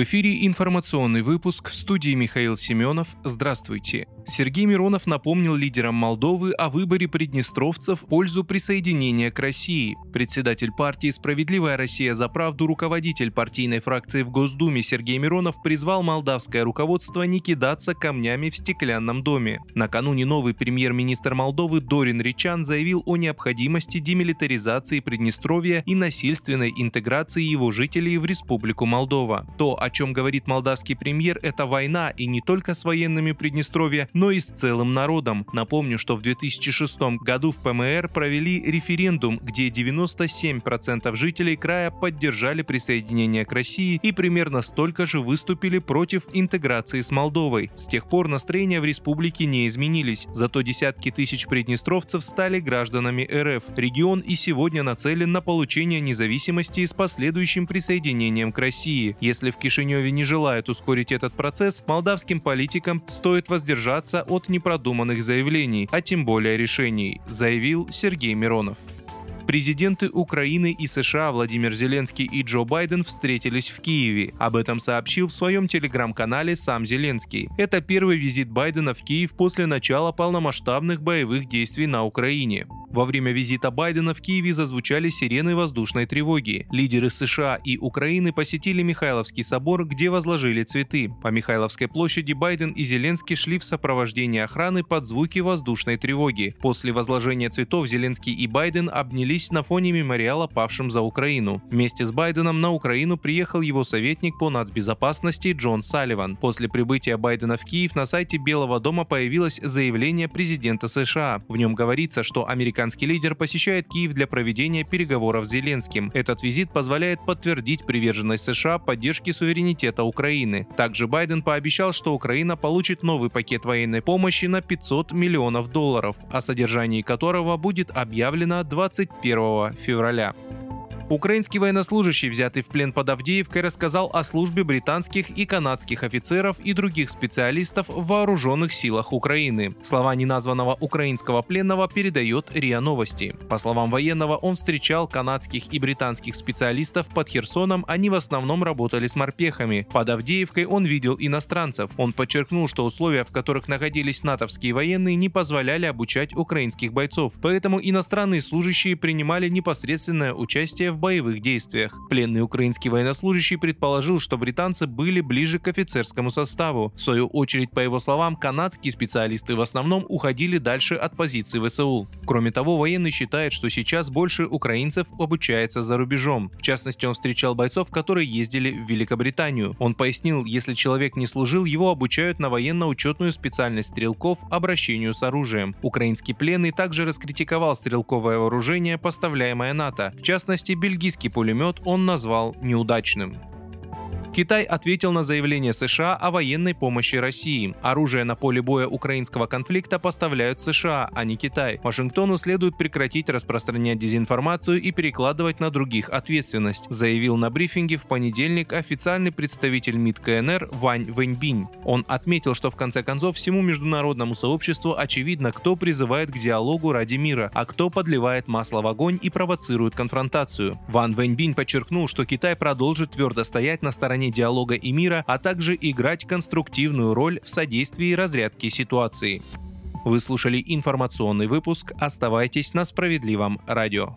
В эфире информационный выпуск в студии Михаил Семенов. Здравствуйте. Сергей Миронов напомнил лидерам Молдовы о выборе приднестровцев в пользу присоединения к России. Председатель партии «Справедливая Россия за правду» руководитель партийной фракции в Госдуме Сергей Миронов призвал молдавское руководство не кидаться камнями в стеклянном доме. Накануне новый премьер-министр Молдовы Дорин Ричан заявил о необходимости демилитаризации Приднестровья и насильственной интеграции его жителей в Республику Молдова. То, о чем говорит молдавский премьер, это война и не только с военными Приднестровья, но и с целым народом. Напомню, что в 2006 году в ПМР провели референдум, где 97% жителей края поддержали присоединение к России и примерно столько же выступили против интеграции с Молдовой. С тех пор настроения в республике не изменились, зато десятки тысяч приднестровцев стали гражданами РФ. Регион и сегодня нацелен на получение независимости с последующим присоединением к России. Если в Кишиневе не желают ускорить этот процесс, молдавским политикам стоит воздержаться от непродуманных заявлений, а тем более решений, заявил Сергей Миронов. Президенты Украины и США Владимир Зеленский и Джо Байден встретились в Киеве. Об этом сообщил в своем телеграм-канале сам Зеленский. Это первый визит Байдена в Киев после начала полномасштабных боевых действий на Украине. Во время визита Байдена в Киеве зазвучали сирены воздушной тревоги. Лидеры США и Украины посетили Михайловский собор, где возложили цветы. По Михайловской площади Байден и Зеленский шли в сопровождении охраны под звуки воздушной тревоги. После возложения цветов Зеленский и Байден обнялись на фоне мемориала павшим за Украину. Вместе с Байденом на Украину приехал его советник по нацбезопасности Джон Салливан. После прибытия Байдена в Киев на сайте Белого дома появилось заявление президента США. В нем говорится, что американские Американский лидер посещает Киев для проведения переговоров с Зеленским. Этот визит позволяет подтвердить приверженность США поддержке суверенитета Украины. Также Байден пообещал, что Украина получит новый пакет военной помощи на 500 миллионов долларов, о содержании которого будет объявлено 21 февраля. Украинский военнослужащий, взятый в плен под Авдеевкой, рассказал о службе британских и канадских офицеров и других специалистов в вооруженных силах Украины. Слова неназванного украинского пленного передает РИА Новости. По словам военного, он встречал канадских и британских специалистов под Херсоном, они в основном работали с морпехами. Под Авдеевкой он видел иностранцев. Он подчеркнул, что условия, в которых находились натовские военные, не позволяли обучать украинских бойцов, поэтому иностранные служащие принимали непосредственное участие в боевых действиях. Пленный украинский военнослужащий предположил, что британцы были ближе к офицерскому составу. В свою очередь, по его словам, канадские специалисты в основном уходили дальше от позиций ВСУ. Кроме того, военный считает, что сейчас больше украинцев обучается за рубежом. В частности, он встречал бойцов, которые ездили в Великобританию. Он пояснил, если человек не служил, его обучают на военно-учетную специальность стрелков обращению с оружием. Украинский пленный также раскритиковал стрелковое вооружение, поставляемое НАТО. В частности, бельгийский пулемет он назвал неудачным. Китай ответил на заявление США о военной помощи России. Оружие на поле боя украинского конфликта поставляют США, а не Китай. Вашингтону следует прекратить распространять дезинформацию и перекладывать на других ответственность, заявил на брифинге в понедельник официальный представитель МИД КНР Вань Вэньбинь. Он отметил, что в конце концов всему международному сообществу очевидно, кто призывает к диалогу ради мира, а кто подливает масло в огонь и провоцирует конфронтацию. Ван Вэньбинь подчеркнул, что Китай продолжит твердо стоять на стороне стороне диалога и мира, а также играть конструктивную роль в содействии разрядке ситуации. Вы слушали информационный выпуск. Оставайтесь на справедливом радио.